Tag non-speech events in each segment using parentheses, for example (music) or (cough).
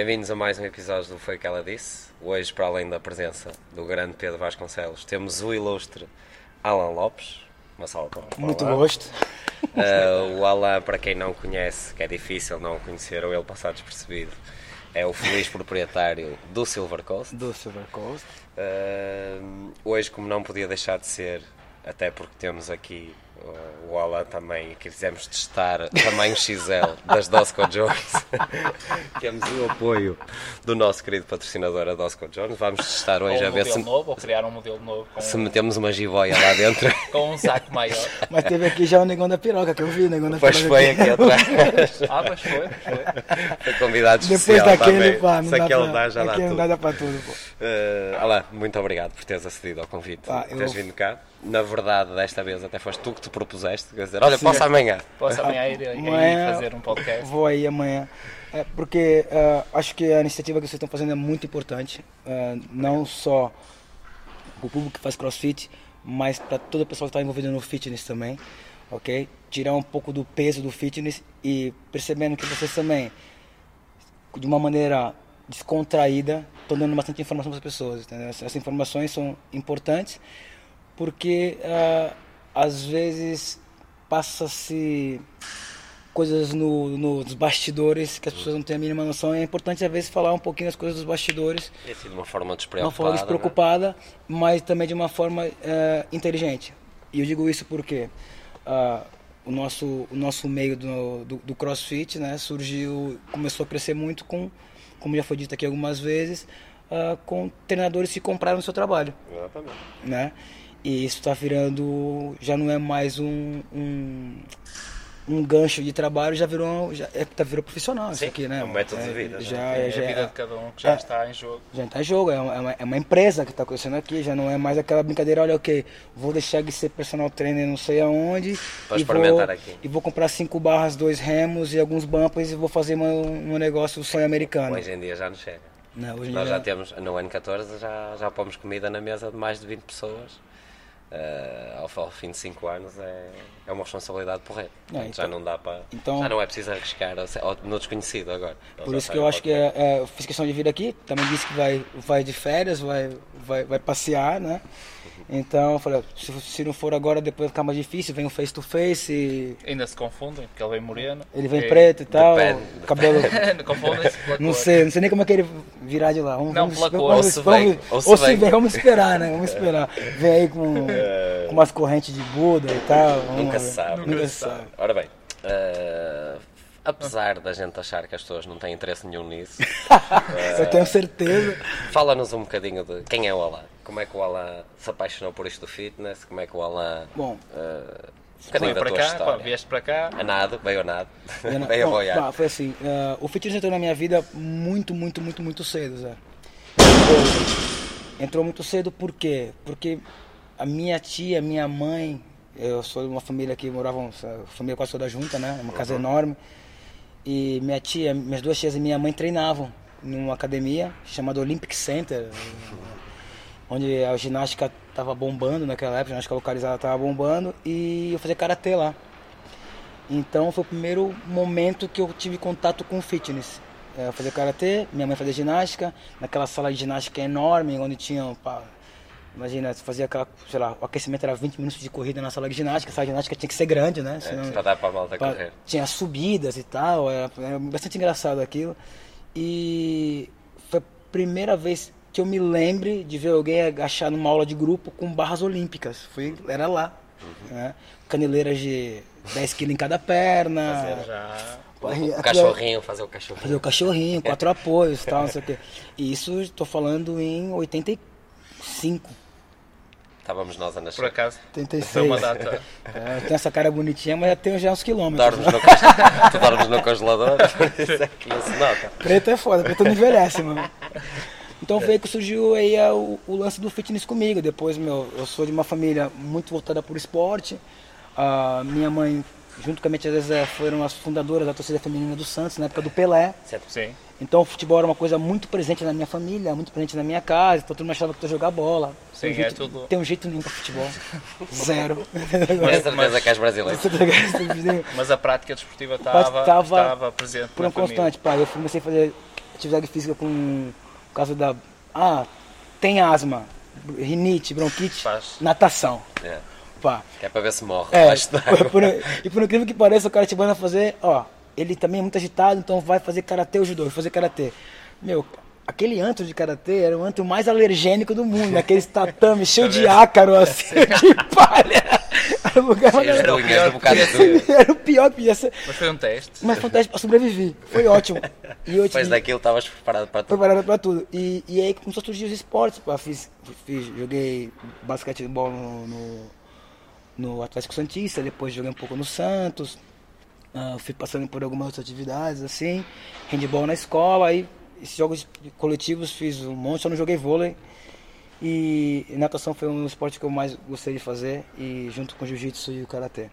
Bem-vindos a mais um episódio do Foi o que ela disse. Hoje, para além da presença do grande Pedro Vasconcelos, temos o ilustre Alan Lopes. Uma salva para Muito gosto. Uh, o Alan, para quem não conhece, que é difícil não conhecer ou ele passar despercebido, é o feliz proprietário do Silver Coast. Do Silver Coast. Uh, hoje, como não podia deixar de ser, até porque temos aqui o Ola também quisemos testar tamanho XL das Dosco Jones. (laughs) Temos o apoio do nosso querido patrocinador, a Dosco Jones. Vamos testar hoje ou a ver se. novo, ou criar um modelo novo. se metemos uma jiboia lá dentro. (laughs) com um saco maior. Mas teve aqui já o negão da piroca, que eu vi, o negão da pois piroca. Pois foi aqui atrás. (laughs) ah, pois foi, foi. Foi convidado Depois especial daquele, também. pá, Se aquele pra, dá, já dá tudo. Dá, dá pra tudo, pô. Uh, muito obrigado por teres acedido ao convite, Pá, por teres eu- vindo cá. Na verdade, desta vez até foste tu que te propuseste, quer dizer, olha, Sim. posso amanhã. Posso (laughs) amanhã ir, ir Amanhã fazer um podcast. Vou aí amanhã. É, porque ah, acho que a iniciativa que vocês estão fazendo é muito importante. ah, não só para o público que faz crossfit, mas para toda a pessoa que está envolvida no fitness também. Ok? Tirar um pouco do peso do fitness e percebendo que vocês também, de uma maneira descontraída, estão dando bastante informação para as pessoas. entendeu? Essas informações são importantes porque ah, às vezes passa-se coisas no, nos bastidores que as pessoas não têm a mínima noção. É importante às vezes falar um pouquinho das coisas dos bastidores, assim, de uma forma de despreocupada. uma forma né? despreocupada, mas também de uma forma eh, inteligente. E eu digo isso porque ah, o nosso o nosso meio do, do, do CrossFit, né, surgiu, começou a crescer muito com, como já foi dito aqui algumas vezes, ah, com treinadores que compraram o seu trabalho Exatamente. né? E isso está virando, já não é mais um, um, um gancho de trabalho, já virou, já é, tá, virou profissional isso Sim, aqui, né? é um método de vida, Já, né? É já, a vida é, de cada um que já é. está em jogo. já tá em jogo, é uma, é uma- é empresa que está acontecendo aqui, já não é mais aquela brincadeira, olha, ok, vou deixar de ser personal trainer não sei aonde Pra e experimentar vou, aqui. e vou comprar cinco barras, dois remos e alguns bumpers e vou fazer uma- um negócio sonho americano. Hoje em dia já não chega. Não, Nós dia- já temos, no ano 14, já, já pomos comida na mesa de mais de 20 pessoas. Eh, ao, ao fim de 5 anos é, é uma responsabilidade. Portanto, já então- não dá para. então- já não é preciso arriscar ao- no desconhecido agora. Ele Por já isso que eu acho que é, é, eu fiz questão de vir aqui. Também disse que vai, vai de férias, vai, vai, vai passear, né? Então eu falei, se, se não for agora, depois vai ficar mais difícil. Vem o face to face, e Ainda se confundem, porque ele vem moreno. ele vem É, preto e tal, depende, cabelo. Confundem-se (laughs) Não sei, não sei nem como é que ele virar de lá. Vamos, Não, vamos, vamos, vamos, ou se vamos- vem, ou se vem. vem, vamos esperar, né? Vamos esperar. Vem aí com, com umas correntes de Buda e tal. vamos Nunca se sabe. Nunca se sabe. Ora bem, eh, apesar da gente achar que as pessoas não têm interesse nenhum nisso, (laughs) Eu tenho certeza. fala-nos um bocadinho de quem é o Alan. Como é que o Alan se apaixonou por isto do fitness? Como é que o Alan. Bom, eh, um da para tua cá, história. pá, vieste para cá. A nada, veio (laughs) a nada. Veio a boiar. tá, foi assim, eh, o fitness entrou na minha vida muito, muito, muito, muito cedo, Zé. Entrou- muito cedo por quê? Porque a minha tia, minha mãe, eu sou de uma família que moravam, a família quase toda junta, né? Uma casa enorme. E minha tia, minhas duas tias e minha mãe treinavam numa academia chamada Olympic Center, onde a ginástica estava bombando naquela época, a ginástica localizada estava bombando, e eu fazia karatê lá. Então foi o primeiro momento que eu tive contato com fitness. É, Eu fazia karatê, minha mãe fazia ginástica, naquela sala de ginástica enorme, onde tinha, pá, imagina, você fazia aquela, sei lá, o aquecimento era 20 minutos de corrida na sala de ginástica, a sala de ginástica tinha que ser grande, né? Senão- Para dar para a malta pa- correr. tinha subidas e tal, era, era bastante engraçado aquilo. E foi a primeira vez que eu me lembre de ver alguém agachar numa aula de grupo com barras olímpicas. Foi, era lá. né? Caneleiras de 10 quilos em cada perna. Fazer já. O cachorrinho, fazer o cachorrinho. Fazer o cachorrinho, quatro apoios (laughs) tal, não sei o quê. E isso estou falando em 85. Estávamos nós a Por nascer. acaso, 86. foi uma data. (laughs) É, tenho essa cara bonitinha, mas já tenho já uns quilômetros. Dormes no, (laughs) tu dormes no congelador, (laughs) isso é que não se nota. Preto é foda, preto não envelhece, mano. Então foi aí que surgiu aí a- o, o lance do fitness comigo. Depois, meu, eu sou de uma família muito voltada por esporte. A minha mãe junto com a minha tia Zezé, foram as fundadoras da torcida feminina do Santos, na época do Pelé. Sim. Então o futebol era uma coisa muito presente na minha família, muito presente na minha casa, então todo mundo achava que eu ia jogar bola. Sim, tem, um é jeito, tudo- tem um jeito nenhum pra futebol. (laughs) Zero. Tenho certeza que és brasileiro. Mas a prática desportiva Mas estava, tava estava presente Por um constante, pá. Eu comecei a fazer atividade física com por causa da. Ah, tem asma, rinite, bronquite, Faz. natação. É, Pá. que é para ver se morre É, (laughs) por- e por incrível que pareça, o cara te manda fazer, ó, ele também é muito agitado, então vai fazer karatê ou judô, vai fazer karatê. Meu, aquele antro de karatê era o antro mais alergênico do mundo, aquele tatame cheio de ácaro, assim, (laughs) de palha. Era o lugar mais Era o pior tudo. Era o pior que podia ser. Mas foi um teste. Mas foi um teste pra sobreviver. Foi ótimo. E eu Depois daquilo estavas preparado para tudo. preparado pra tudo. E, e aí começou a surgir os esportes. Pá. Fiz, fiz, joguei basquetebol no, no, no Atlético Santista, depois joguei um pouco no Santos. Ah, fui passando por algumas atividades, assim. Handball na escola, aí esses jogos coletivos fiz um monte, só não joguei vôlei. E natação foi um esporte que eu mais gostei de fazer, e junto com jiu-jitsu e o karatê.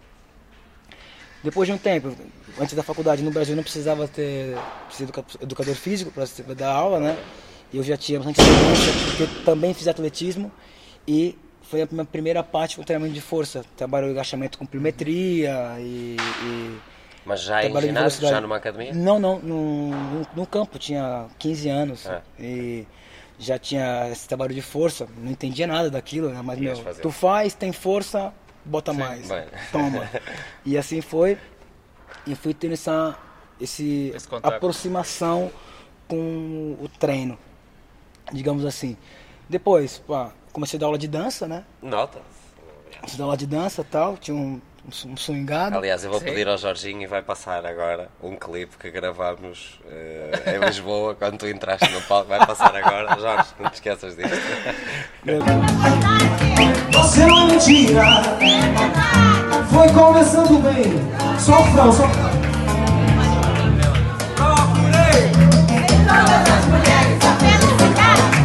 Depois de um tempo, antes da faculdade no Brasil não precisava ter educa- educador físico para dar aula, né? Eu já tinha bastante experiência, porque também fiz atletismo e foi a minha primeira parte com treinamento de força. Trabalho agachamento com pliometria e, e Mas já em ginásio, já numa academia? Não, não, no, no, campo, tinha 15 anos Ah. e já tinha esse trabalho de força, não entendia nada daquilo, né? Mas, Ias meu, fazer. tu faz, tem força, bota mais, bem. toma. (laughs) E assim foi, e fui tendo essa esse, Esse aproximação com o treino, digamos assim. Depois, pá, comecei a dar aula de dança, né? Nota. Comecei a dar aula de dança e tal, tinha um, um swingado. Aliás, eu vou Sim. pedir ao Jorginho e vai passar agora um clipe que gravámos eh, em Lisboa quando tu entraste no palco. Vai passar agora. Jorge, não te esqueças disto. Você não é mentira. Foi começando bem. Só o frão, só o frão. Todas as mulheres a felicitar.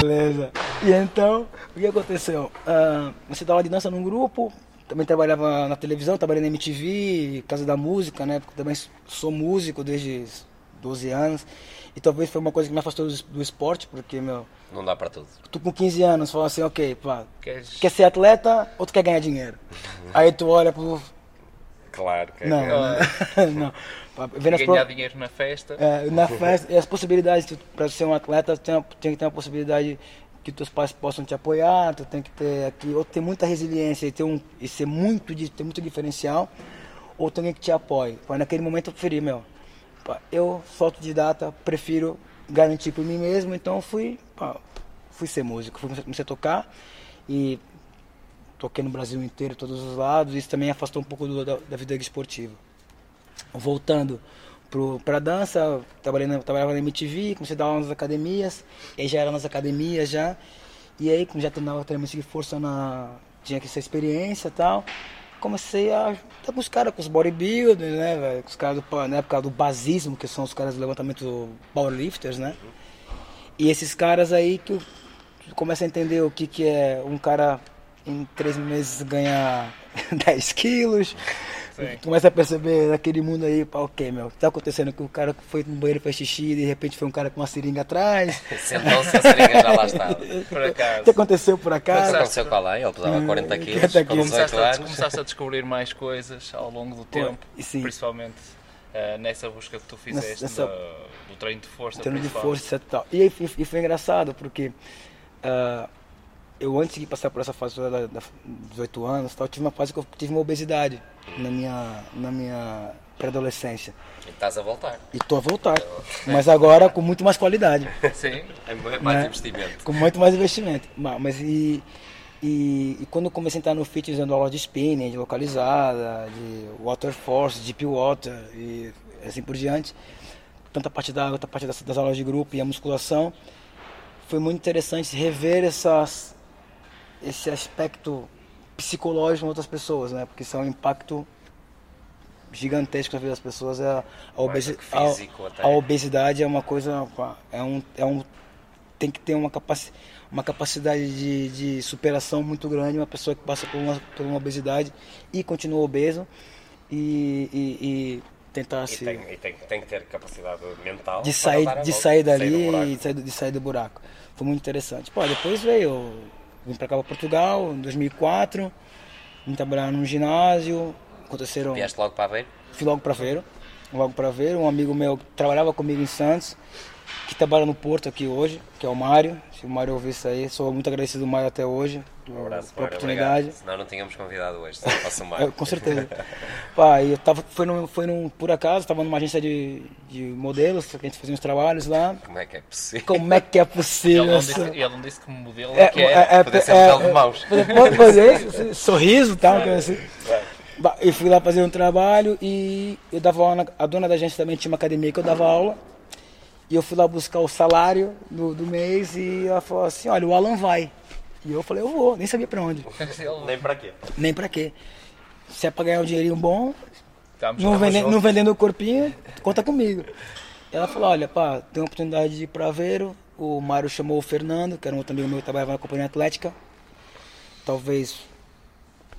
Beleza. E então, o que aconteceu? Ah, você dava aula de dança num grupo, também trabalhava na televisão, trabalhei na MTV, Casa da Música, né? Porque também sou músico desde 12 anos. E talvez foi uma coisa que me afastou do, esporte, porque, meu, Não dá para tudo. tu com 15 anos fala assim, ok, pá, Queres- quer ser atleta ou tu quer ganhar dinheiro? Aí tu olha pro. Claro que é. Não, que- (laughs) não. não. Pá, as pro- ganhar dinheiro na festa. é, na festa, e as possibilidades para ser um atleta, tem, tem que ter uma possibilidade que teus pais possam te apoiar, tu tem que ter aqui, ou ter muita resiliência e, ter um, e ser muito, ter muito diferencial, ou tem alguém que te apoie. Pá, naquele momento eu preferi, meu, pá, eu sou autodidata, prefiro garantir por mim mesmo, então eu fui, pá, fui ser músico, fui, comecei a tocar e toquei no Brasil inteiro, todos os lados, isso também afastou um pouco do- da, da vida esportiva voltando pro, pra dança, trabalhei na, trabalhava na MTV, comecei a dar aula nas academias, aí já era nas academias já, e aí como já treinava treinamento de força na. tinha que ser experiência e tal, comecei a estar com os caras, com os bodybuilders, né, velho, com os caras do, na época do basismo, que são os caras do levantamento powerlifters, né? E esses caras aí que começa a entender o que, que é um cara em três meses ganhar (laughs) 10 quilos. Sim. Tu começa a perceber naquele mundo aí, pá, o que, meu? Tá acontecendo que o cara foi no banheiro fez xixi e de repente foi um cara com uma seringa atrás. (laughs) Sentou-se, a seringa já lá estava. Por O acaso. que aconteceu por acaso? aconteceu com a Alain, ele pesava 40 quilos, 40 com quilos. 18 Começaste a, começaste a descobrir mais coisas ao longo do tempo, sim. principalmente eh, nessa busca que tu fizeste Nessa- da- do treino de força. treino de força e tal. E, e, e foi engraçado, porque ah, eu antes de passar por essa fase da, da 18 anos, tal, tive uma fase que eu tive uma obesidade na minha, na minha pré-adolescência. E estás a voltar. E tô a voltar. Mas agora com muito mais qualidade. (laughs) Sim, É mais Né? investimento. com muito mais investimento. Ma- Mas e, e, e quando eu comecei a entrar no fitness, dando aula de spinning, de localizada, de water force, deep water e assim por diante, tanto a parte da outra parte das, das aulas de grupo e a musculação, foi muito interessante rever essas, esse aspecto psicológico em outras pessoas, né? Porque isso é um impacto gigantesco na vida das pessoas. É a, a, obesi físico a- a obesidade é uma coisa, é um, é um tem que ter uma capacidade, uma capacidade de, de superação muito grande, uma pessoa que passa por uma, por uma obesidade e continua obeso e, e- e tentar E se tem, e tem, tem que ter capacidade mental de sair, de volta, sair dali e de sair, do- de sair do buraco. Foi muito interessante. Pô, depois veio, vim pra cá pra Portugal em 2004, vim trabalhar num ginásio, aconteceram, Vieste logo para Aveiro? fui logo pra Veiro, logo pra Veiro, um amigo meu que trabalhava comigo em Santos, que trabalha no Porto aqui hoje, que é o Mário, se o Mário ouvir isso aí, sou muito agradecido ao Mário até hoje, Um abraço, pela Mário, oportunidade. obrigado. Senão não tínhamos convidado hoje, não (laughs) É, com certeza. Pá, eu tava, foi, num, foi num, por acaso, estava numa agência de, de modelos, que a gente fazia uns trabalhos lá. Como é que é possível? Como é que é Ele possível? não, essa- disse, ele não disse que modelo É, que é. é, é, poder ser é, modelo de mãos. Pode fazer isso, (laughs) sorriso e tal. coisa assim. Bah, Eu fui lá fazer um trabalho e eu dava aula, na- a dona da agência também tinha uma academia que eu dava aula. E eu fui lá buscar o salário do, do mês e ela falou assim, olha, o Alan vai. E eu falei, eu vou, nem sabia pra onde, (laughs) Nem para quê? nem pra quê. Se é pra ganhar um dinheirinho bom, Estamos não, lá vende, juntos. não vendendo o corpinho, conta comigo. Ela falou, olha, pá, tem uma oportunidade de ir pra Aveiro. O Mário chamou o Fernando, que era um outro amigo meu que trabalhava na companhia atlética. Talvez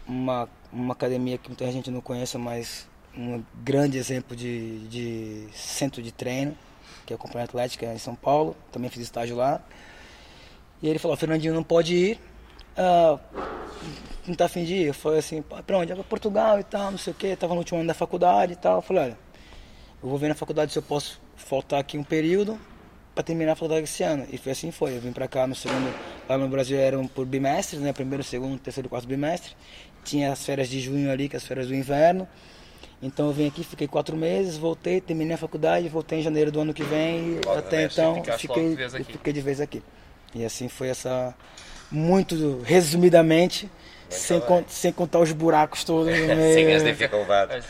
uma, uma academia que muita gente não conheça, mas um grande exemplo de, de centro de treino, que é a companhia atlética em São Paulo. Também fiz estágio lá. E ele falou, Fernandinho não pode ir. Ah, não tá afim de ir? Eu falei assim, "Pá, pra onde? "Ah, pra Portugal e tal, não sei o que. Tava no último ano da faculdade e tal. Eu falei, olha, eu vou ver na faculdade se eu posso faltar aqui um período para terminar a faculdade esse ano. E foi assim foi. Eu vim para cá no segundo, lá no Brasil eram por bimestres, né? Primeiro, segundo, terceiro, quarto bimestre. Tinha as férias de junho ali, que é as férias do inverno. Então eu vim aqui, fiquei quatro meses, voltei, terminei a faculdade, voltei em janeiro do ano que vem e até vez, então fiquei, fiquei de vez aqui. E assim foi essa, muito resumidamente, sem, con- sem contar os buracos todos no (laughs) meio. Sim, as dificuldades.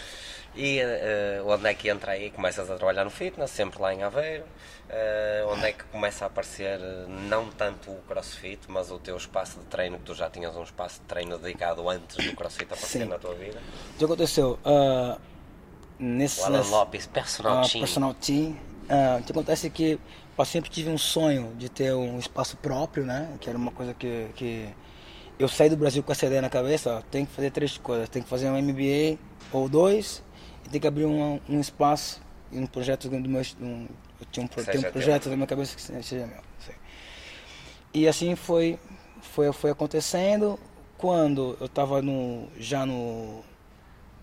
E eh, onde é que entra aí? Começas a trabalhar no fitness, sempre lá em Aveiro. Eh, onde é que começa a aparecer eh, não tanto o crossfit, mas o teu espaço de treino, que tu já tinhas um espaço de treino dedicado antes do crossfit aparecer Sim. na tua vida? O que aconteceu? Ah, nesse, O Alan nesse- Lopes, personal ah, team. personal team. Ah, o que acontece é que eu sempre tive um sonho de ter um espaço próprio, né? Que era uma coisa que, que eu saí do Brasil com essa ideia na cabeça. Ó, tem que fazer três coisas. Tem que fazer um MBA ou dois e tem que abrir um, um espaço e um projeto do meu... Um, eu tinha um, tenho um projeto na minha cabeça que seja meu. sei. E assim foi, foi, foi acontecendo. Quando eu estava no, já no,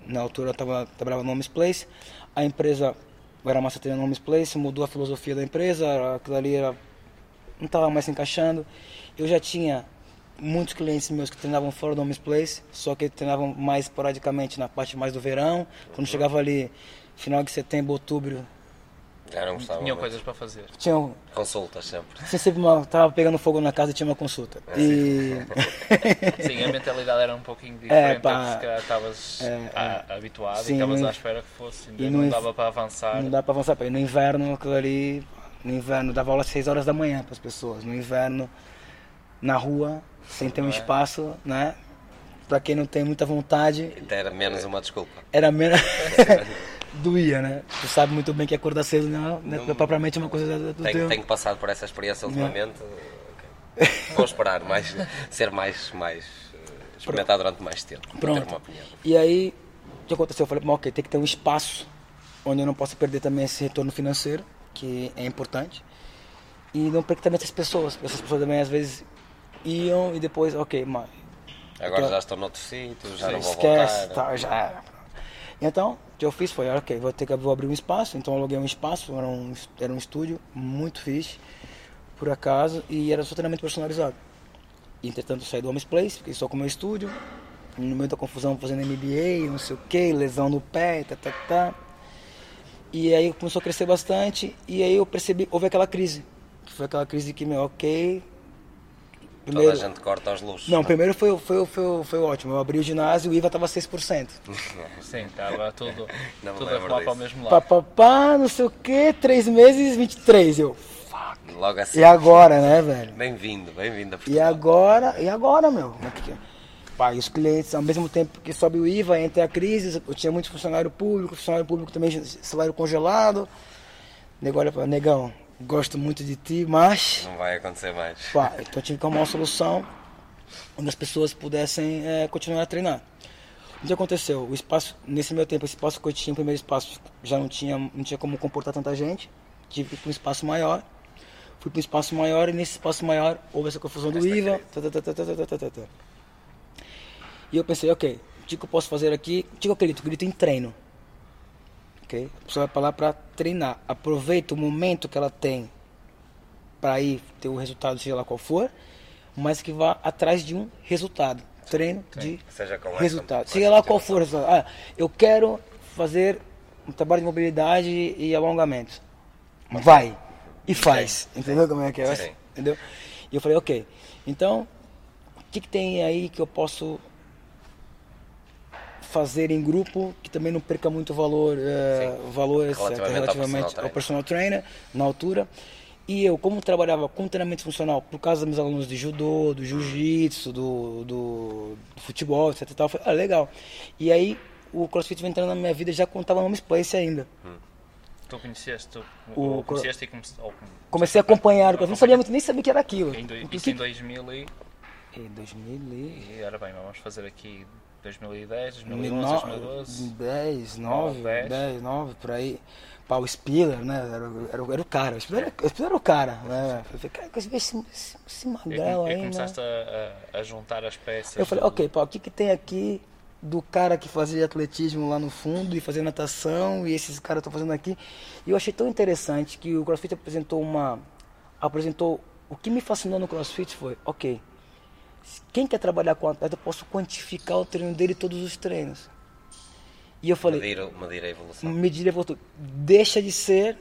na altura eu tava, trabalhava no Homes Place, a empresa, eu era massa treino no Homes Place, mudou a filosofia da empresa, aquilo ali era, não estava mais se encaixando. Eu já tinha muitos clientes meus que treinavam fora do Homes Place, só que treinavam mais esporadicamente na parte mais do verão. Quando chegava ali, final de setembro, outubro, Já não gostava Tinham muito. coisas para fazer. tinha, um- Consultas sempre. tinha sempre uma, tava pegando fogo na casa e tinha uma consulta. E (laughs) Sim, a mentalidade era um pouquinho diferente. pá. se calhar estavas É, a- habituado Sim, e estavas à espera que fosse. e não dava para avançar. Não dá pra avançar. ir. No inverno, aquilo ali. No inverno, dava aula às 6 horas da manhã para as pessoas. No inverno, na rua, sem ter um É. espaço, né? Pra quem não tem muita vontade, Até era menos uma desculpa. era menos. (laughs) (laughs) Doía, né? Tu sabe muito bem que acordar cedo não, não é propriamente uma coisa do Tenho, teu. tenho passado por essa experiência ultimamente. ok. Vou esperar mais, ser mais, mais eh, experimentar durante mais tempo. Pronto. E aí, o que aconteceu? Eu falei, "Bom, ok, tem que ter um espaço onde eu não possa perder também esse retorno financeiro, que é importante. E não perder também essas pessoas. Essas pessoas também às vezes iam e depois, ok, mas Agora Então- já estou noutro sítio, já não vou esquece, voltar. tá, já era. Então, o que eu fiz foi, ok, vou ter que vou abrir um espaço, então aluguei um espaço, era um, era um estúdio muito fixe, por acaso, e era só treinamento personalizado. Entretanto, eu saí do Homes Place, fiquei só com o meu estúdio, no meio da confusão fazendo MBA, não sei o que, lesão no pé, tá, tá, tá. E aí começou a crescer bastante, e aí eu percebi, houve aquela crise, que foi aquela crise que, meu, ok... Toda a gente corta os luxos. Não, primeiro foi, foi, foi, foi ótimo. Eu abri o ginásio e o IVA estava 6%. (laughs) Sim, estava tudo, Não tudo a rolar para o mesmo Pá, lado. pá, pá, não sei o que, 3 meses, 23. Eu, Logo assim. e agora, né, velho? Bem-vindo, bem-vindo a E Portugal. agora, e agora, meu? Como é que é? Pá, e os clientes, ao mesmo tempo que sobe o IVA, entra a crise, eu tinha muito funcionário público, funcionário público também, salário congelado. Pra negão, gosto muito de ti, mas. Não vai acontecer mais. Pá, então eu tive que arrumar uma solução onde as pessoas pudessem é, continuar a treinar. O que aconteceu? O espaço, nesse meu tempo, o espaço que eu tinha, o primeiro espaço, já não tinha, não tinha como comportar tanta gente. Tive que ir para um espaço maior. Fui para um espaço maior e nesse espaço maior houve essa confusão do IVA. Tá, tá, tá, e eu pensei, ok, o que eu posso fazer aqui? O que eu acredito? Grito em treino. Ok? A pessoa vai para lá para treinar. Aproveita o momento que ela tem para ir ter o resultado, seja lá qual for, mas que vá atrás de um resultado. Treino de Seja resultado. Seja lá qual for. Ah, eu quero fazer um trabalho de mobilidade e alongamento. Vai e faz. Entendeu como é que é? Sim. Entendeu? E eu falei, ok. Então, o que, que tem aí que eu posso fazer em grupo que também não perca muito valor, eh, valor etc, Relativamente ao relativamente personal ao personal trainer na altura. E eu, como trabalhava com treinamento funcional por causa dos meus alunos de judô, do jiu-jitsu, do, do, do futebol, etc e tal, falei, ah, legal. E aí o CrossFit vem entrando na minha vida já estava no Homes Place ainda. Tu conheceste, tu, O- o, conheceste e comece- ou com- Comecei a acompanhar, não sabia muito, nem sabia que era aquilo. Em, do, isso em 2000 e, Em 2000 e... e era bem, vamos fazer aqui 2010, 2011, 2012. 10, 9, 10. 10, 9, por aí. Pá, o Spiller, né? Era, o- era, era o cara. O Spiller era, o Spiller era o cara, né? Eu falei, cara, esse, esse, esse, esse magrelo come- e aí, né? começaste a, a- a juntar as peças. Eu falei, do- ok, pá, o que, que tem aqui do cara que fazia atletismo lá no fundo e fazia natação e esses caras estão fazendo aqui? E eu achei tão interessante que o CrossFit apresentou uma. apresentou. O que me fascinou no CrossFit foi, ok, quem quer trabalhar com atleta, eu posso quantificar o treino dele todos os treinos. E eu falei, Medir, medir a evolução. medir evolução. Deixa de ser,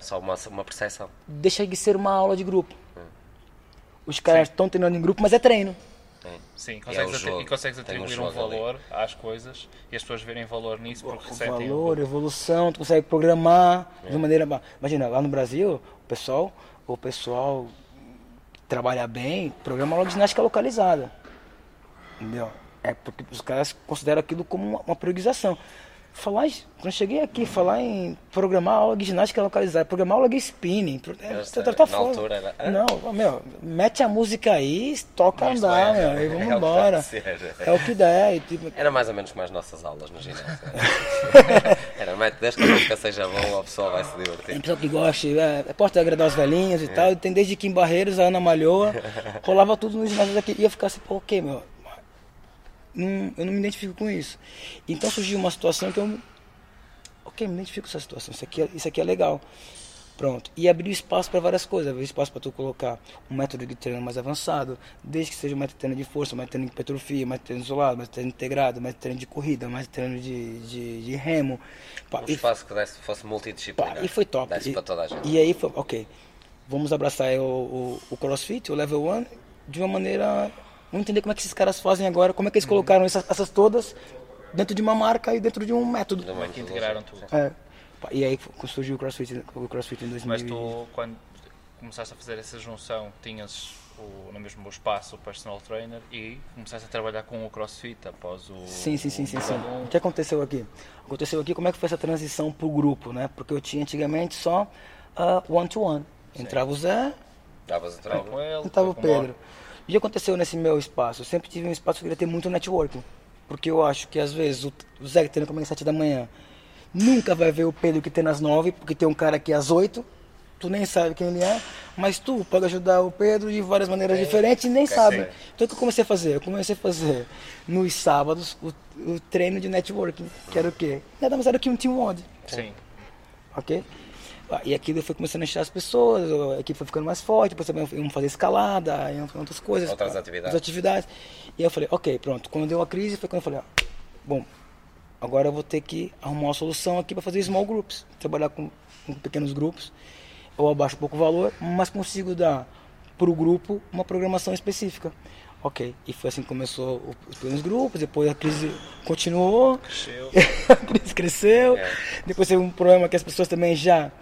Só uma, uma percepção. deixa de ser uma aula de grupo. Os caras estão treinando em grupo, mas é treino. Sim, E é consegues jogo, e consegues tem um atribuir um, jogo ali. valor às coisas e as pessoas verem valor nisso porque o ressentem valor, evolução, tu consegue programar de uma maneira. Imagina, lá no Brasil, o pessoal, o pessoal que trabalha bem, programa aula de ginástica localizada. Entendeu? É porque os caras consideram aquilo como uma, uma priorização. Falar, quando eu cheguei aqui, falar em programar aula de ginástica localizada, programar aula de spinning, pro- é, tá, tá na fora. altura era, "Hã?" Não, meu, mete a música aí, toca Isto andar, é, meu, e é vamos o que embora. ser. É o que der. E, tipo, Era mais ou menos como as nossas aulas no ginásio. (laughs) Era, mete, desde que a música seja boa, o pessoal vai se Tem divertir. pessoa que gosta, é, é porta agradar os velhinhos e tal. E tem desde que em Barreiros, a Ana Malhoa, rolava tudo nos ginásios aqui. E eu ficava assim, pô, ok, meu. Não, eu não me identifico com isso. Então surgiu uma situação que eu. Ok, me identifico com essa situação. Isso aqui é, isso aqui é legal. Pronto. E abriu espaço para várias coisas. Abriu espaço para tu colocar um método de treino mais avançado, desde que seja um método de treino de força, um método de treino de hipertrofia, um método de treino isolado, um método de treino integrado, um método de treino de corrida, um método de treino de, de, de remo. Pá, Um e- espaço que desse, fosse Pá, multidisciplinar. e foi top. Desse E, toda a gente. e aí foi, ok, vamos abraçar o, o, o CrossFit, o Level 1, de uma maneira. Vamos entender como é que esses caras fazem agora, como é que eles colocaram essas, essas todas dentro de uma marca e dentro de um método. De uma que integraram tudo. É. E aí surgiu o CrossFit, o CrossFit em 2000. Mas tu, quando começaste a fazer essa junção, tinhas o, no mesmo espaço o personal trainer e começaste a trabalhar com o CrossFit após o. Sim, sim, sim, sim, o sim. O que aconteceu aqui? Aconteceu aqui como é que foi essa transição pro grupo, né? Porque eu tinha antigamente só ah, one-to-one. Entrava o Zé, Davas o treino. com ele, Estava o Pedro. O que aconteceu nesse meu espaço? Eu sempre tive um espaço que eu queria ter muito networking. Porque eu acho que às vezes o, o Zé que treina comigo às 7 da manhã nunca vai ver o Pedro que treina às 9, porque tem um cara aqui às 8. Tu nem sabe quem ele é, mas tu pode ajudar o Pedro de várias maneiras diferentes e nem sabe. ser. Então o que eu comecei a fazer? Eu comecei a fazer nos sábados o, o treino de networking, que era o quê? Nada mais era que um team WOD Sim. ok? E aquilo foi começando a encher as pessoas, a equipe foi ficando mais forte, depois também iam fazer escalada, iam fazer outras coisas. Outras atividades. Outras atividades. E eu falei, ok, pronto. Quando deu a crise, foi quando eu falei, ah, bom, agora eu vou ter que arrumar uma solução aqui para fazer small groups, trabalhar com, com pequenos grupos. Eu abaixo um pouco o valor, mas consigo dar para o grupo uma programação específica. Ok, e foi assim que começou os pequenos grupos, depois a crise continuou, Cresceu. (laughs) a crise cresceu. É. Depois teve um problema que as pessoas também já,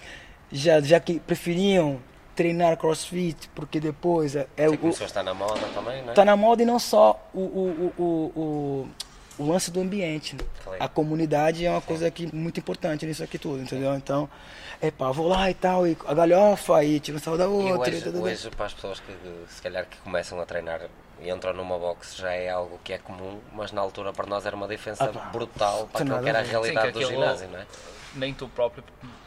já, já que preferiam treinar crossfit, porque depois é, é Você o, começou a estar na moda também, não é? tá na moda e não só o, o, o, o, o- lance do ambiente. Claro. A comunidade é uma coisa que muito importante nisso aqui tudo, entendeu? Então, é pá, vou lá e tal, e a galhofa, e tira um sal da E outra. hoje, e tudo hoje, para as pessoas que se calhar que começam a treinar e entram numa box já é algo que é comum, mas na altura para nós era uma diferença Ah, brutal para aquilo que era a a realidade Sim, do ginásio, não é? Nem tu próprio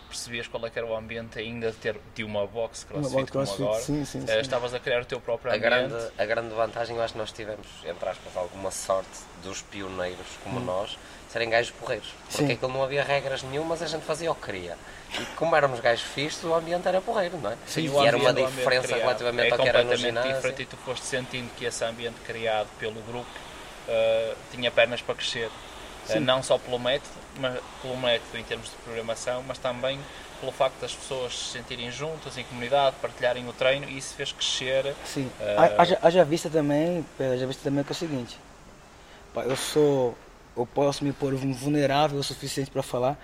percebias qual é que era o ambiente ainda de ter de uma box crossfit box como crossfit, agora. sim, sim, Eh, sim. Estavas a criar o teu próprio A ambiente. grande, a grande vantagem, eu acho que nós tivemos, entre aspas, alguma sorte dos pioneiros como nós serem gajos porreiros. Porque Hum. Aquilo não havia regras nenhumas, a gente fazia o que queria. E como éramos gajos fixos, o ambiente era porreiro, não é? Sim, e o era uma diferença criado relativamente é ao que era no completamente ginásio. diferente e tu foste sentindo que esse ambiente criado pelo grupo eh, tinha pernas para crescer. Eh, não só pelo método, mas pelo método em termos de programação, mas também pelo facto das pessoas se sentirem juntas em comunidade, partilharem o treino e isso fez crescer. Sim. Ha- Haja, haja vista também, haja vista também que é o seguinte. pá, Eu sou. Eu posso me pôr vulnerável o suficiente para falar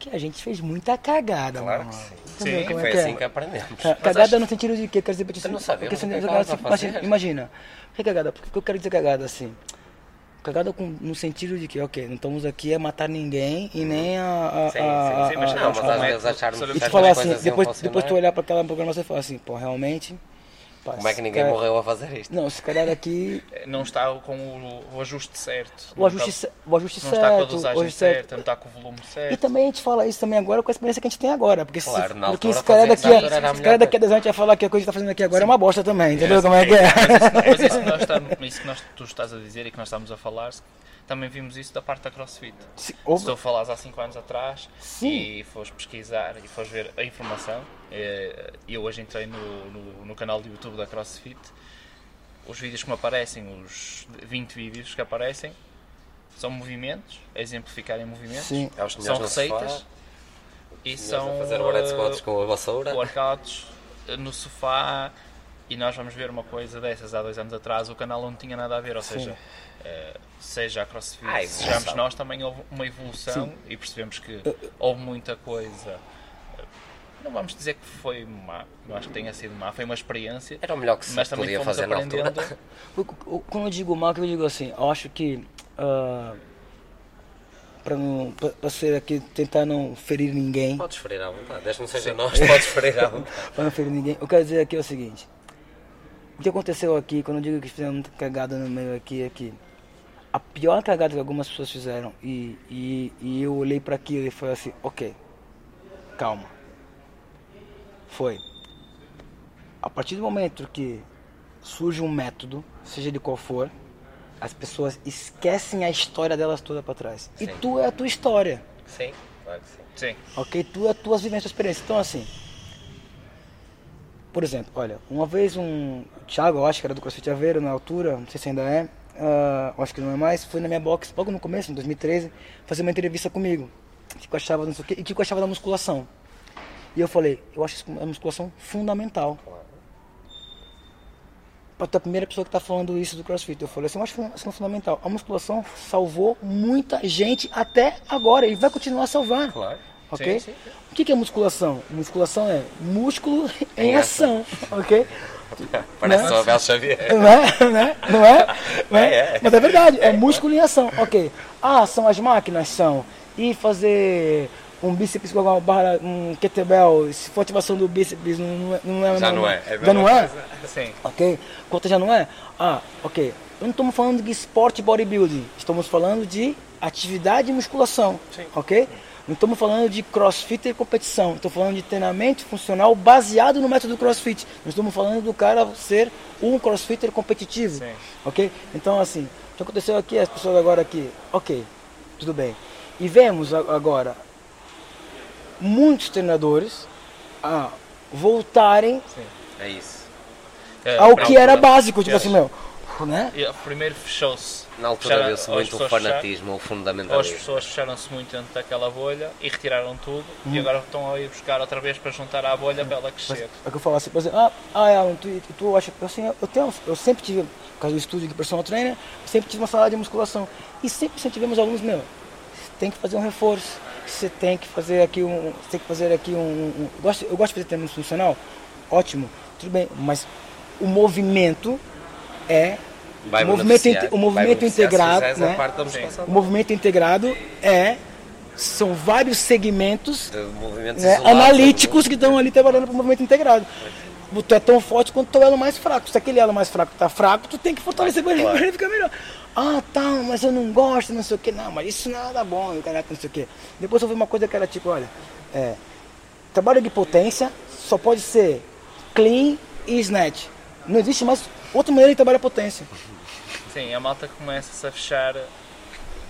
que a gente fez muita cagada, Claro mano. que sim. Sim, como é Foi que é? assim que aprendemos. Ca- Cagada no sentido de que? Quer dizer, Eu não sabia porque o que assim, que cagada, estava a assim, imagina. O que é cagada? Por que eu quero dizer cagada assim? Cagada com, no sentido de que, ok, não estamos aqui a matar ninguém e nem a. a, Sim, sim, sim, mas não, mas às vezes acharmos E te E certas falar assim, depois, depois tu olhar para aquela programação e falar assim, pô, realmente. Pá, Como é que ninguém cara- morreu a fazer isto? Não, se calhar aqui. Eh, Não está com o, o ajuste certo. O ajuste, o ajuste não está com a certo. dosagem certa, não está com o volume certo. E também a gente fala isso também agora com a experiência que a gente tem agora. Porque, se, Claro, na porque cara fazer daqui, isso a melhor cara daqui a coisa. 10 anos vai falar que a coisa que está fazendo aqui agora é uma bosta também. Entendeu como é que é? Mas isso que, nós estamos, isso que nós, tu estás a dizer e que nós estamos a falar, também vimos isso da parte da CrossFit. Se- Se houve- tu falares há 5 anos atrás Sim. e fores pesquisar e fores ver a informação, eh, eu hoje entrei no, no, no canal do YouTube da CrossFit, os vídeos que me aparecem, os 20 vídeos que aparecem, são movimentos, a exemplificar em movimentos, Sim. É são receitas e são fazer o squats com a vassoura. workouts eh, no sofá e nós vamos ver uma coisa dessas há dois anos atrás, o canal não tinha nada a ver, ou Sim. seja, eh, seja a CrossFit, Ah, sejamos nós, também houve uma evolução Sim. e percebemos que houve muita coisa. Não vamos dizer que foi má, não acho que tenha sido má, foi uma experiência, Era o melhor que se mas também podia fazer na altura. (laughs) O- o- Quando eu digo mal, que eu digo assim, eu acho que ah, para não para ser aqui tentar não ferir ninguém, Podes ferir à vontade, desde que não seja nós, podes ferir à vontade. (laughs) para não ferir ninguém, eu quero dizer aqui é o seguinte. O que aconteceu aqui, quando eu digo que fizeram muita cagada no meio aqui, é que a pior cagada que algumas pessoas fizeram e, e, e eu olhei para aquilo e foi assim, ok, calma. Foi. A partir do momento que surge um método, seja de qual for, as pessoas esquecem a história delas toda para trás. E Sim. tu é a tua história. Sim, claro que sim. Sim, Ok? Tu é as tuas vivências, tua experiência. Então, assim, por exemplo, olha, uma vez um Thiago, eu acho que era do CrossFit Aveiro na altura, não sei se ainda é, eu acho que não é mais, foi na minha box logo no começo, em 2013, fazer uma entrevista comigo. Que eu achava, não sei o quê, e que eu achava da musculação. E eu falei, eu acho a musculação fundamental. Tu é a primeira pessoa que está falando isso do CrossFit. Eu falei assim, eu acho que é fundamental. A musculação salvou muita gente até agora e vai continuar a salvar. Claro. Ok? Sim, sim. O que que é musculação? Musculação é músculo (laughs) em Em ação, ok? (laughs) Parece Né? o Abel Xavier. (laughs) Não é? Né? Não é? Né? É, é. Mas é verdade, é músculo em ação, ok. Ah, são as máquinas, são. E fazer um bíceps com uma barra, um kettlebell, se for ativação do bíceps, não, não é. Não é Já não é, é a já não é? sim. Ok? Quanto já não é? Ah, ok. Não estamos falando de esporte bodybuilding. Estamos falando de atividade e musculação. Ok? Não estamos falando de crossfit e competição. Estou falando de treinamento funcional baseado no método crossfit. Não estamos falando do cara ser um crossfitter competitivo. Sim. Ok? Então, assim, o que aconteceu aqui, as pessoas agora aqui, ok, tudo bem. E vemos agora muitos treinadores a voltarem É isso. Eh, ao que era básico, tipo Yes. assim, meu, né? E, Primeiro fechou-se. Na altura Fecharam- viu-se as muito o fanatismo, o As fundamentalismo. pessoas fecharam-se muito dentro daquela bolha e retiraram tudo Uhum. e agora estão a ir buscar outra vez para juntar à bolha para ela Mas crescer. é que eu falo assim, por exemplo, ah, ah Alan, tu, tu acha que assim, eu tenho, eu sempre tive, por causa do estúdio de personal trainer, eu sempre tive uma sala de musculação. E sempre incentivamos os alunos, meu, você tem que fazer um reforço, você tem que fazer aqui um. Tem que fazer aqui um. um- eu, gosto, eu gosto de fazer treinamento funcional, ótimo, tudo bem, mas o movimento é vai o movimento, inte- o movimento integrado, né? O movimento integrado é são vários segmentos né, analíticos que estão ali trabalhando para o movimento integrado. Tu é tão forte quanto o elo mais fraco. Se aquele elo mais fraco tá fraco, tu tem que fortalecer para ele, Claro. pra ele ficar melhor. Ah, tá, mas eu não gosto, não sei o que. Não, mas isso não é nada bom, caraca, não sei o que. Depois eu vi uma coisa que era tipo, olha, é, trabalho de potência só pode ser clean e snatch. Não existe mais outra maneira de trabalhar potência. Sim, a malta começa-se a fechar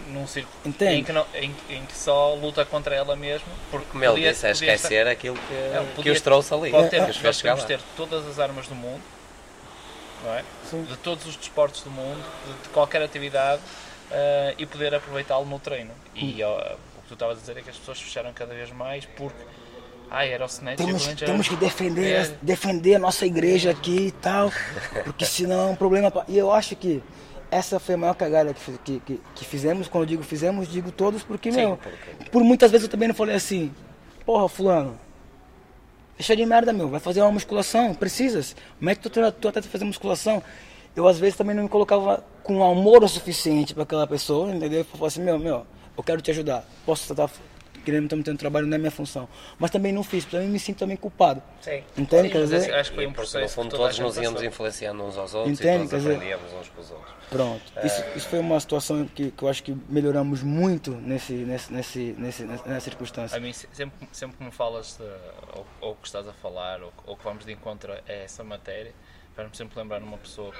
num círculo em que, não- em, em que só luta contra ela mesma. Porque Como ele podia- disse, é esquecer aquilo que, É, que podia- os trouxe ali. Pode ter, que os fez nós podemos ter todas as armas do mundo, não é? De todos os desportos do mundo, de, de qualquer atividade, eh, e poder aproveitá-lo no treino. E ó, o que tu estavas a dizer é que as pessoas fecharam cada vez mais porque. Ai, era o snatch, Temos, simplesmente temos que era- defender, É. defender a nossa igreja aqui e tal, porque senão é um problema. pra- E eu acho que essa foi a maior cagada que, que, que, que fizemos. Quando eu digo fizemos, digo todos, porque, meu, por muitas vezes eu também não falei assim, porra, fulano, deixa de merda, meu, vai fazer uma musculação, precisas, mete tu, tu até fazer musculação. Eu às vezes também não me colocava com amor o suficiente para aquela pessoa, entendeu? Eu falava assim, meu, meu, eu quero te ajudar, posso estar querendo estar tendo trabalho não é minha função, mas também não fiz, também me sinto também culpado. Sim. Entende? Sim, Quer dizer, acho que foi um processo. no fundo todos nos íamos passou. influenciando uns aos outros Entende? e Quer todos dizer- aprendíamos uns com os outros. Pronto. Isso, isso foi uma situação que, que eu acho que melhoramos muito nesse, nesse, nesse, nesse, nessa circunstância. A mim, se- sempre, sempre que me falas de, ou, ou que estás a falar, ou, ou que vamos de encontro a essa matéria, faz-me sempre lembrar numa pessoa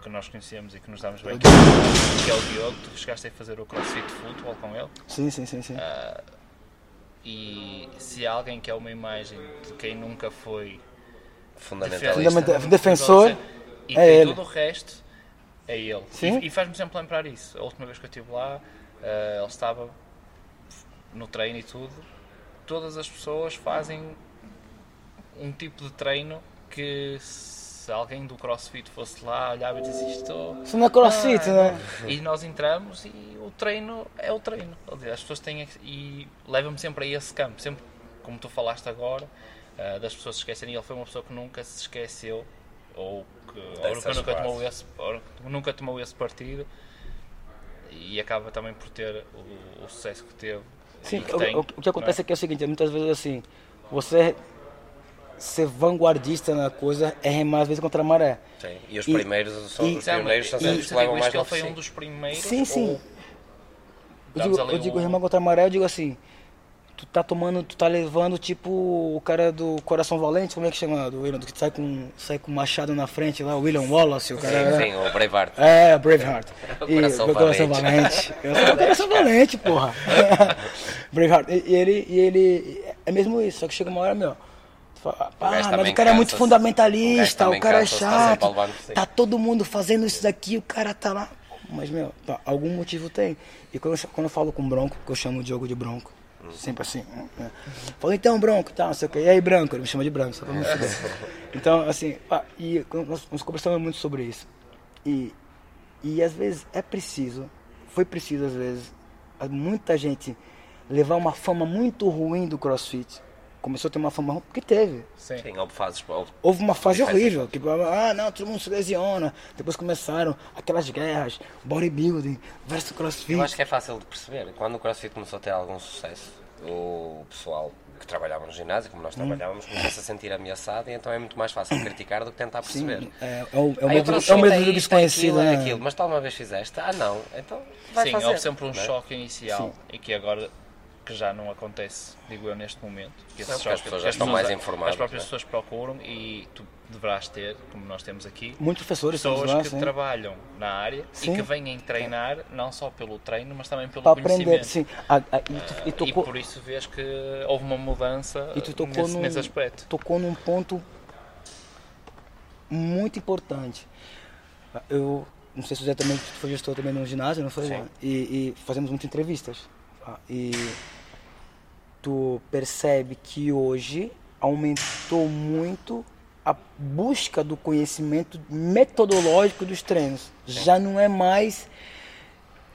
que nós conhecemos e que nos damos bem, que é o Diogo. Tu chegaste a fazer o CrossFit Futebol com ele. Sim, sim, sim, sim. E se alguém que é uma imagem de quem nunca foi Fundamentalista. Fundamenta- defensor, e é tem ele. tudo o resto, é ele. Sim. E, e faz-me sempre lembrar isso. A última vez que eu estive lá, eh, ele estava no treino e tudo. Todas as pessoas fazem um tipo de treino que se alguém do CrossFit fosse lá, olhava e dizia isto. Isso não é crossfit, Ah, né? E nós entramos e o treino é o treino. As pessoas têm. E leva-me sempre a esse campo. Sempre, como tu falaste agora, ah, das pessoas se esquecerem. Ele foi uma pessoa que nunca se esqueceu, ou que, ou que nunca, tomou esse, nunca tomou esse partido. E acaba também por ter o, o sucesso que teve. Sim, que o, tem, o- que acontece não é que é o seguinte, muitas vezes assim, você ser vanguardista na coisa é remar às vezes contra a maré. Sim. E os E- primeiros são e- os pioneiros são E- sempre e- os que levam mais que ele foi um sim. dos primeiros. Sim, sim. Eu digo, eu digo um- remar contra a maré, eu digo assim, tu tá tomando, tu tá levando tipo o cara do Coração Valente, como é que chama? Do William, que sai com, sai com machado na frente lá, o William Wallace, o cara. Sim, sim, o Braveheart. É, Braveheart. (laughs) O coração o coração valente. valente. Eu (laughs) sou o coração valente, porra. (laughs) Braveheart. E, e ele, e ele. É mesmo isso, só que chega uma hora, meu. Fala, Ah, mas o cara é muito. O fundamentalista, o também cara é chato. Tá todo mundo fazendo isso daqui, o cara tá lá. Mas, meu, tá, algum motivo tem. E quando eu, quando eu falo com o Bronco, que eu chamo o Diogo de Bronco, sempre assim, né? falo, então, Bronco, tá, não sei o que. E aí, Branco? Ele me chama de Branco, só pra me fuder. (laughs) Então, assim, pá, e nós, nós conversamos muito sobre isso. E, e às vezes é preciso, foi preciso às vezes, muita gente levar uma fama muito ruim do CrossFit. Começou a ter uma fama ruim, porque teve. Sim. Sim, houve fases. houve- Houve uma fase horrível, que ah, não, todo mundo se lesiona. Depois começaram aquelas guerras, bodybuilding versus CrossFit. Eu acho que é fácil de perceber. Quando o CrossFit começou a ter algum sucesso, o pessoal que trabalhava no ginásio, como nós Hum. trabalhávamos, começou-se a sentir ameaçado e então é muito mais fácil (coughs) criticar do que tentar Sim, perceber. é, é o, é o medo, crossfit é o medo do desconhecido, aquilo, é né? aquilo. Mas tu alguma vez fizeste? Ah, não. Então vai Sim, fazer. houve sempre um não é? choque inicial e que agora que já não acontece, digo eu, neste momento. Que Não, porque as pessoas já estão mais informadas, As próprias né? pessoas procuram e tu deverás ter, como nós temos aqui, Muitos professores pessoas lá, que sim. trabalham na área Sim. e que vêm treinar não só pelo treino, mas também pelo Para conhecimento. aprender, sim. A- a- e, tu, e E tocou, por isso vês que houve uma mudança e tu tocou, nesse, num, nesse aspecto. tocou num ponto muito importante. Eu não sei se o Zé também foi gestor também no ginásio, não foi? E, e fazemos muitas entrevistas. tá? E tu percebe que hoje aumentou muito a busca do conhecimento metodológico dos treinos. Já não é mais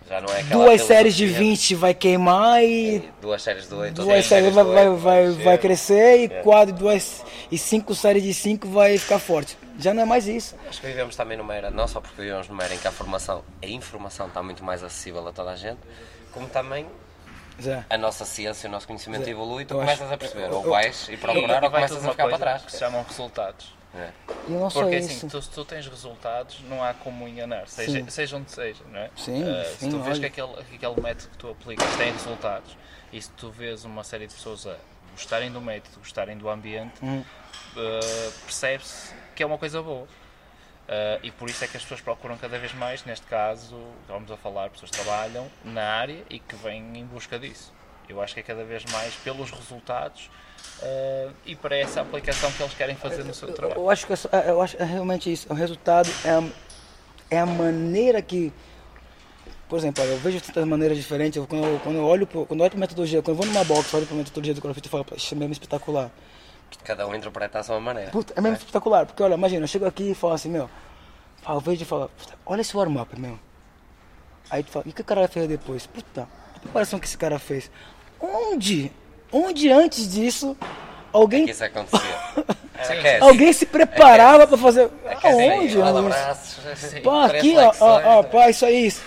é aquela duas séries de filosofia 20 vai queimar e Duas séries do 8. duas séries vai, vai, vai, vai crescer e quatro, duas e cinco séries de cinco vai ficar forte. Já não é mais isso. Acho que vivemos também numa era, não só porque vivemos numa era em que a formação, a informação está muito mais acessível a toda a gente, como também Zé. a nossa ciência, o nosso conhecimento Zé, evolui e tu eu começas acho- a perceber, eu- ou vais e procurar ou começas a ficar para trás. que se chamam resultados. É. E não Porque isso. assim, tu, se tu tens resultados, não há como enganar, seja, Sim. seja onde seja, não é? Sim, Eh, sim, se tu vês olha. que aquele, que aquele método que tu aplicas tem resultados e se tu vês uma série de pessoas a gostarem do método, gostarem do ambiente, Hum. eh, percebe-se que é uma coisa boa. Eh, e por isso é que as pessoas procuram cada vez mais, neste caso, vamos a falar, pessoas que trabalham na área e que vêm em busca disso. Eu acho que é cada vez mais pelos resultados eh, e para essa aplicação que eles querem fazer no seu Eu, trabalho. eu acho que é, é- eu acho é realmente isso. O resultado é a, é a maneira que. Por exemplo, eu vejo tantas maneiras diferentes. Eu, quando, eu, quando eu olho pro- quando eu olho para metodologia, quando eu vou numa box, olho para metodologia do CrossFit e falo, isso é mesmo espetacular. Cada um interpreta à sua maneira. Puta, é mesmo espetacular, porque olha, imagina, eu chego aqui e falo assim, meu, falo, vejo e falo, puta, olha esse warm-up, meu. Aí tu fala, e o que o cara fez depois? Puta, a preparação que esse cara fez. Onde? Onde antes disso alguém, que isso acontecia. (laughs) Sim. Aquece. alguém se preparava pra fazer. Aquece, Aonde? roda Luiz? braços, Pá, três aqui, ó, ó, ó, pá, isso aí. isso.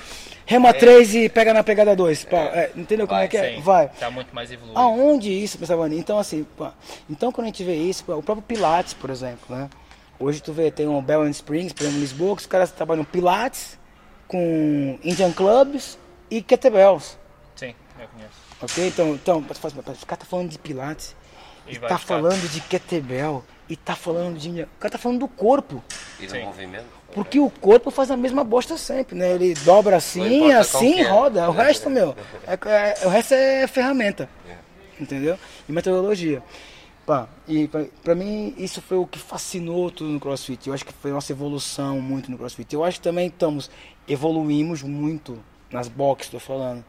Rema 3 e pega na pegada 2. Pá, é, entendeu como Vai, é que é? Sim, Vai. Está muito mais evoluído. Aonde isso, pensava? Então, assim, pá, então quando a gente vê isso, pá, o próprio Pilates, por exemplo, né? Hoje tu vê, tem um Bell and Springs, por exemplo, em Lisboa, que os caras trabalham Pilates com Indian Clubs e Kettlebells. Sim, eu conheço. Ok? Então, então assim, "Mas o cara tá falando de Pilates, E e tá falando de Kettlebell, e tá falando de. O cara tá falando do corpo. E do Sim. movimento. Porque o corpo faz a mesma bosta sempre, né? Ele dobra assim, assim, é. roda. O resto, meu, (laughs) é, é- o resto é ferramenta. Entendeu? E metodologia. Pá, e pra, pra mim isso foi o que fascinou tudo no CrossFit. Eu acho que foi nossa evolução muito no CrossFit. Eu acho que também estamos, evoluímos muito nas boxes, tô falando.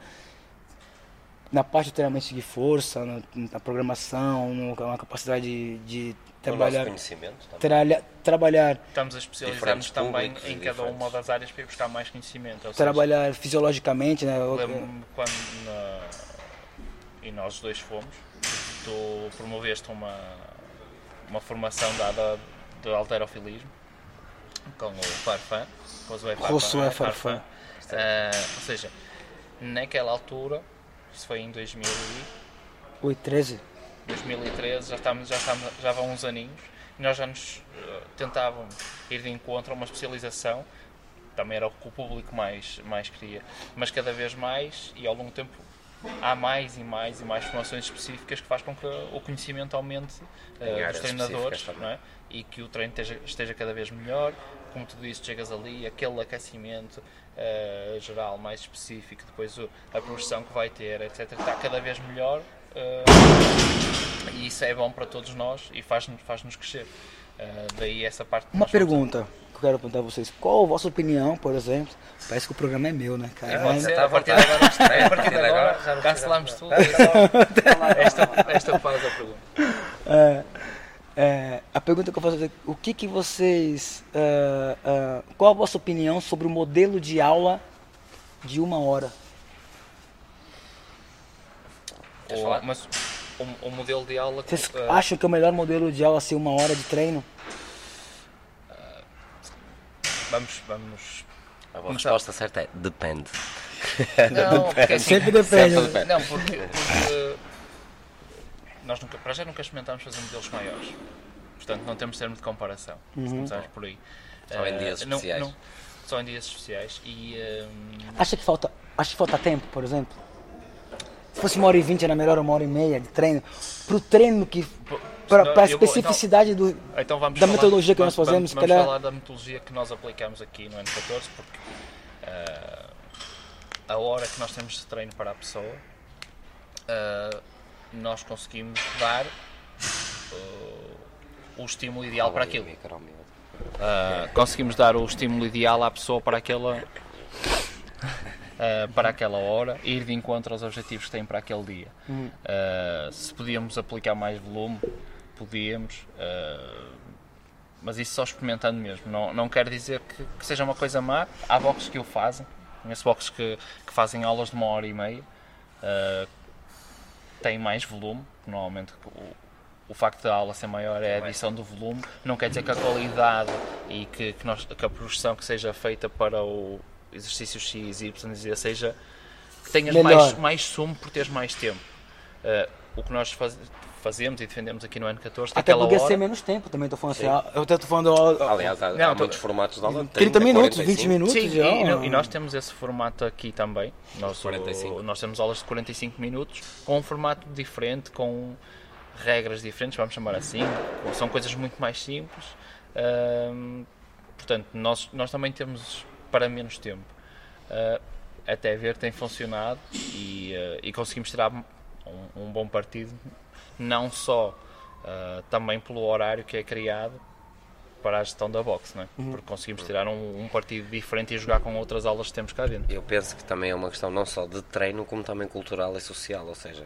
Na parte do treinamento de força, na, na programação, na capacidade de, de trabalhar, conhecimento tralha- trabalhar Estamos a especializar-nos também públicos em cada uma das áreas para ir buscar mais conhecimento. Ou seja, trabalhar fisiologicamente, né? Lembro-me quando na- e nós dois fomos, tu promoveste uma, uma formação dada de alterofilismo com o Farfan, com o. Josué é, Farfan. Ah, ou seja, naquela altura, isso foi em 2000 e- Oi, 13. 2013, já, estamos, já, estamos, já vão uns aninhos, e nós já nos eh, tentávamos ir de encontro a uma especialização, também era o que o público mais, mais queria, mas cada vez mais, e ao longo do tempo, há mais e mais e mais formações específicas que faz com que o conhecimento aumente Em dos treinadores é? e que o treino esteja, esteja cada vez melhor. Como tu disse, chegas ali, aquele aquecimento eh, geral mais específico, depois o- a progressão que vai ter, etc., está cada vez melhor. Eh, e isso é bom para todos nós e faz-nos faz -nos crescer. Eh, daí essa parte. Uma pergunta que eu quero perguntar a vocês. Qual a vossa opinião, por exemplo? Parece que o programa é meu, né, cara? É, Mas- pode ser, tá (laughs) (laughs) a partir de agora, a partir de agora, já cancelamos tudo. é Esta, esta faz a pergunta. É, é, a pergunta que eu faço é o que, que vocês. é, é, qual a vossa opinião sobre o modelo de aula de uma hora? Queres O, falar? mas o, o modelo de aula. Vocês eh, acham que é o melhor modelo de aula ser uma hora de treino? Vamos, vamos A boa resposta certa é depende. Não, porque (laughs) assim, Sempre depende. Sempre depende. Não, porque, porque nós nunca, para já nunca experimentámos fazer modelos maiores. Portanto, não temos termo de comparação. Se começarmos por aí. Só em Eh, dias não- especiais. não- só em dias especiais. E hum, Acha que falta, acha que falta tempo, por exemplo? Se fosse uma hora e vinte, era melhor uma hora e meia de treino? Pro treino que. Não, pra eu vou- especificidade do. então Da falar- metodologia que nós vamos- fazemos, Vamos, vamos falar da metodologia que nós aplicamos aqui no N14, porque eh, a hora que nós temos de treino para a pessoa, eh, nós conseguimos dar eh, o estímulo ideal para aquilo. Uh, conseguimos dar o estímulo ideal à pessoa para aquela uh, para aquela hora e ir de encontro aos objetivos que tem para aquele dia. Uh, se podíamos aplicar mais volume, podíamos, uh, mas isso só experimentando mesmo. Não, não quer dizer que, que seja uma coisa má. Há boxes que o fazem, conheço boxes que, que fazem aulas de uma hora e meia, uh, têm mais volume, normalmente o, o facto da aula ser maior é a adição do volume, não quer dizer que a qualidade e que, que, nós, que a progressão que seja feita para o exercício X, Y e Z seja que tenhas Melhor. mais, mais sumo por teres mais tempo. Uh, o que nós faz- fazemos e defendemos aqui no ano 14 Até aquela podia hora, ser menos tempo também, tô falando assim. ó, Eu até tô falando. Aliás, há, Não, há tô- muitos formatos de aula. 30 minutos, 20 45. minutos. Sim, já, e, e e nós temos esse formato aqui também. Nós, 45. nós temos aulas de 45 minutos com um formato diferente, com regras diferentes, vamos chamar assim. São coisas muito mais simples. Portanto, nós, nós também temos para menos tempo. Ah, até ver tem funcionado e, ah, e conseguimos tirar um, um bom partido, não só ah, também pelo horário que é criado para a gestão da box, não é? porque conseguimos tirar um, um partido diferente e jogar com outras aulas que temos cá dentro. Eu penso que também é uma questão não só de treino, como também cultural e social, ou seja,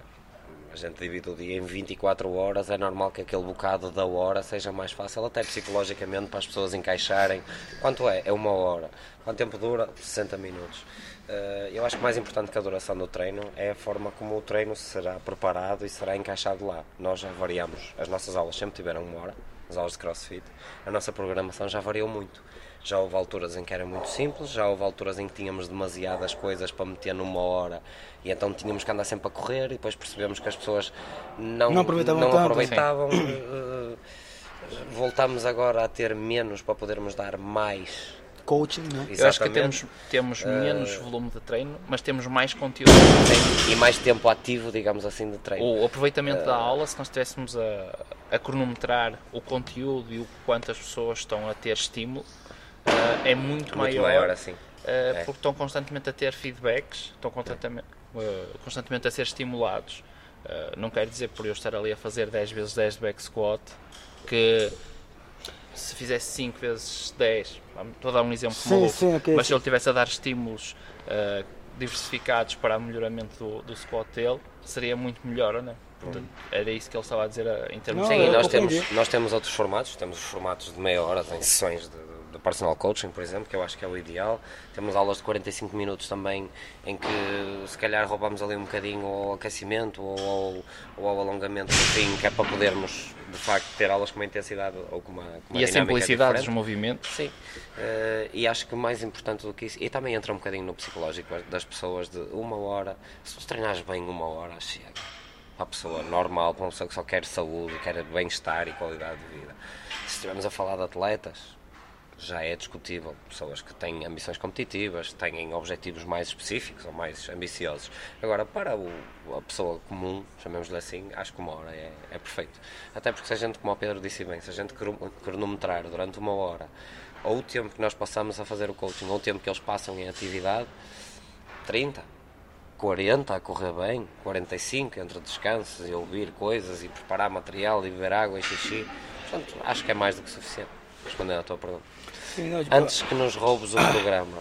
a gente divide o dia em 24 horas, é normal que aquele bocado da hora seja mais fácil, até psicologicamente, para as pessoas encaixarem. Quanto é? É uma hora. Quanto tempo dura? 60 minutos. Eh, Eu acho que mais importante que a duração do treino é a forma como o treino será preparado e será encaixado lá. Nós já variamos, as nossas aulas sempre tiveram uma hora, as aulas de crossfit, a nossa programação já variou muito. Já houve alturas em que era muito simples, já houve alturas em que tínhamos demasiadas coisas para meter numa hora e então tínhamos que andar sempre a correr e depois percebemos que as pessoas não, Não aproveitavam não tanto. aproveitavam. Eh, Voltamos agora a ter menos para podermos dar mais. Coaching, né? Eu acho que temos, temos menos volume de treino, mas temos mais conteúdo e mais tempo ativo, digamos assim, de treino. O aproveitamento da aula, se nós estivéssemos a, a cronometrar o conteúdo e o quanto as pessoas estão a ter estímulo, é muito, muito maior, maior assim. ah, é. porque estão constantemente a ter feedbacks, estão constantemente, ah, constantemente a ser estimulados. Não quer dizer por eu estar ali a fazer 10 vezes 10 de back squat que se fizesse 5 vezes 10, vamos- estou a dar um exemplo Sim, maluco, sim, ok, mas se sim. ele estivesse a dar estímulos ah, diversificados para o melhoramento do, do squat dele, seria muito melhor, não é? Portanto, era isso que ele estava a dizer em termos Não, Sim, de... eu nós temos, nós temos outros formatos, temos os formatos de meia hora em sessões de personal coaching, por exemplo, que eu acho que é o ideal. Temos aulas de 45 minutos também, em que se calhar roubamos ali um bocadinho ao aquecimento ou ao, ou ao alongamento do fim, que é para podermos de facto ter aulas com uma intensidade ou com uma, com uma E a simplicidade dos movimentos. Sim, Eh, e acho que mais importante do que isso, e também entra um bocadinho no psicológico das pessoas, de uma hora, se tu treinares bem uma hora, chega. Para a pessoa normal, para uma pessoa que só quer saúde, quer bem-estar e qualidade de vida. Se estivermos a falar de atletas, já é discutível. Pessoas que têm ambições competitivas, têm objetivos mais específicos ou mais ambiciosos. Agora, para o- a pessoa comum, chamemos-lhe assim, acho que uma hora é, é perfeito. Até porque se a gente, como o Pedro disse bem, se a gente cro- cronometrar durante uma hora, ou o tempo que nós passamos a fazer o coaching, ou o tempo que eles passam em atividade, 30, 40 a correr bem, 45 entre descansos e ouvir coisas e preparar material e beber água e xixi. Portanto, acho que é mais do que suficiente. Respondendo à tua pergunta. Tipo, Antes que nos roubes o programa,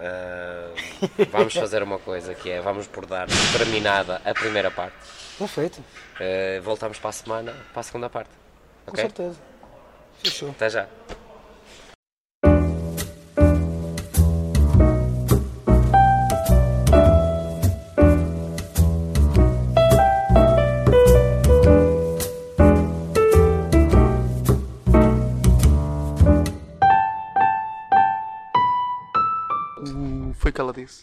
ah, vamos fazer uma coisa que é, vamos por dar terminada a primeira parte. Perfeito, Ah, voltamos para a semana, para a segunda parte. com certeza. Fechou. Até já. Foi o que ela disse.